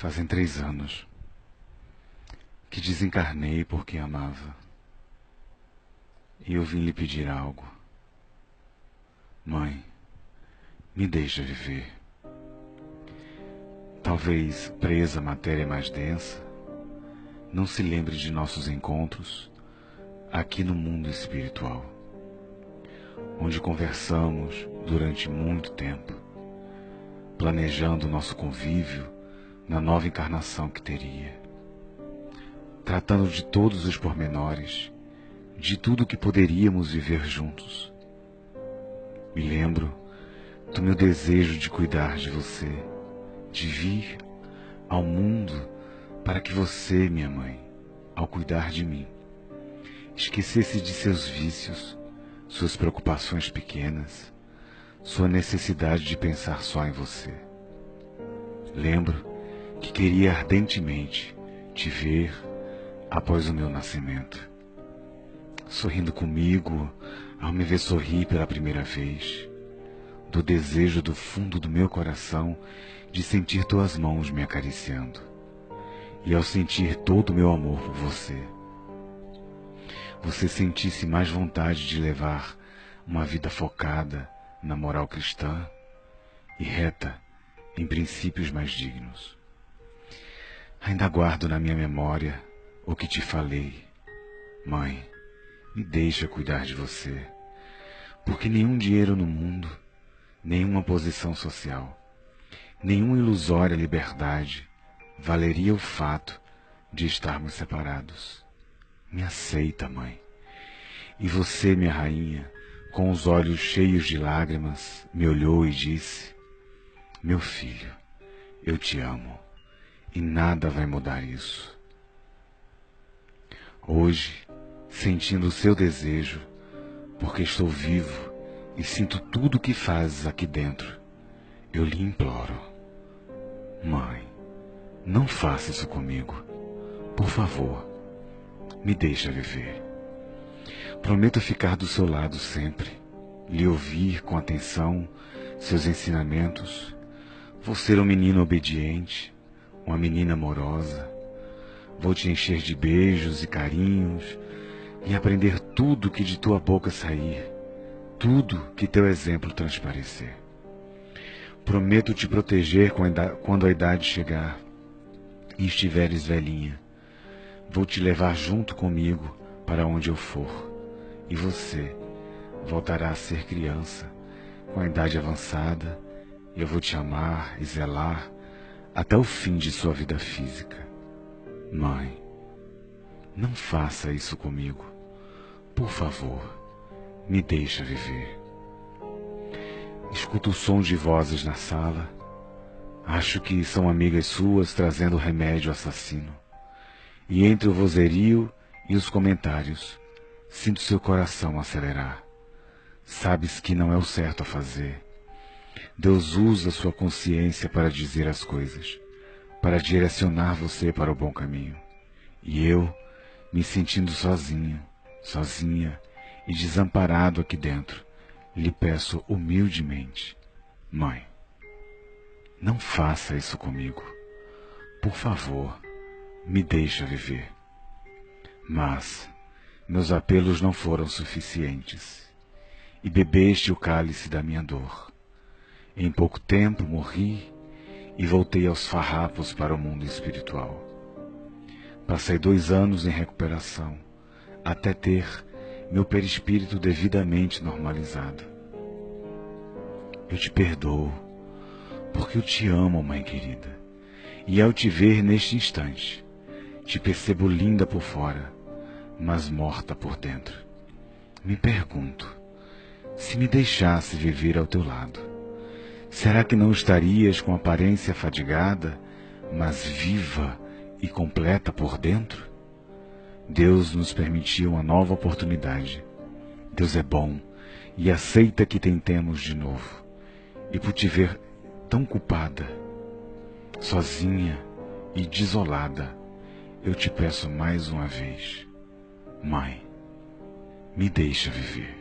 Fazem três anos que desencarnei porque amava. E eu vim lhe pedir algo. Mãe, me deixa viver. Talvez presa à matéria mais densa, não se lembre de nossos encontros aqui no mundo espiritual, onde conversamos durante muito tempo, planejando nosso convívio na nova encarnação que teria, tratando de todos os pormenores, de tudo que poderíamos viver juntos. Me lembro do meu desejo de cuidar de você, de vir ao mundo para que você, minha mãe, ao cuidar de mim, esquecesse de seus vícios, suas preocupações pequenas, sua necessidade de pensar só em você. Lembro que queria ardentemente te ver após o meu nascimento. Sorrindo comigo ao me ver sorrir pela primeira vez, do desejo do fundo do meu coração de sentir tuas mãos me acariciando, e ao sentir todo o meu amor por você, você sentisse mais vontade de levar uma vida focada na moral cristã e reta em princípios mais dignos. Ainda guardo na minha memória o que te falei. Mãe, me deixa cuidar de você, porque nenhum dinheiro no mundo, nenhuma posição social, nenhuma ilusória liberdade valeria o fato de estarmos separados. Me aceita, mãe. E você, minha rainha, com os olhos cheios de lágrimas, me olhou e disse: Meu filho, eu te amo e nada vai mudar isso. Hoje, sentindo o seu desejo, porque estou vivo e sinto tudo o que fazes aqui dentro, eu lhe imploro. Mãe, não faça isso comigo. Por favor, me deixa viver. Prometo ficar do seu lado sempre, lhe ouvir com atenção seus ensinamentos. Vou ser um menino obediente, uma menina amorosa. Vou te encher de beijos e carinhos e aprender tudo que de tua boca sair, tudo que teu exemplo transparecer. Prometo te proteger quando a idade chegar e estiveres velhinha. Vou te levar junto comigo para onde eu for, e você voltará a ser criança, com a idade avançada, eu vou te amar e zelar até o fim de sua vida física. Mãe, não faça isso comigo. Por favor, me deixa viver. Escuto o som de vozes na sala. Acho que são amigas suas trazendo remédio assassino. E entre o vozerio e os comentários, sinto seu coração acelerar. Sabes que não é o certo a fazer Deus usa sua consciência para dizer as coisas, para direcionar você para o bom caminho. E eu, me sentindo sozinho, sozinha e desamparado aqui dentro, lhe peço humildemente, Mãe, não faça isso comigo. Por favor, me deixa viver. Mas meus apelos não foram suficientes, e bebeste o cálice da minha dor. Em pouco tempo morri e voltei aos farrapos para o mundo espiritual. Passei dois anos em recuperação, até ter meu perispírito devidamente normalizado. Eu te perdoo, porque eu te amo, mãe querida, e ao te ver neste instante, te percebo linda por fora, mas morta por dentro. Me pergunto, se me deixasse viver ao teu lado, Será que não estarias com aparência fadigada, mas viva e completa por dentro? Deus nos permitiu uma nova oportunidade. Deus é bom e aceita que tentemos de novo. E por te ver tão culpada, sozinha e desolada, eu te peço mais uma vez, Mãe, me deixa viver.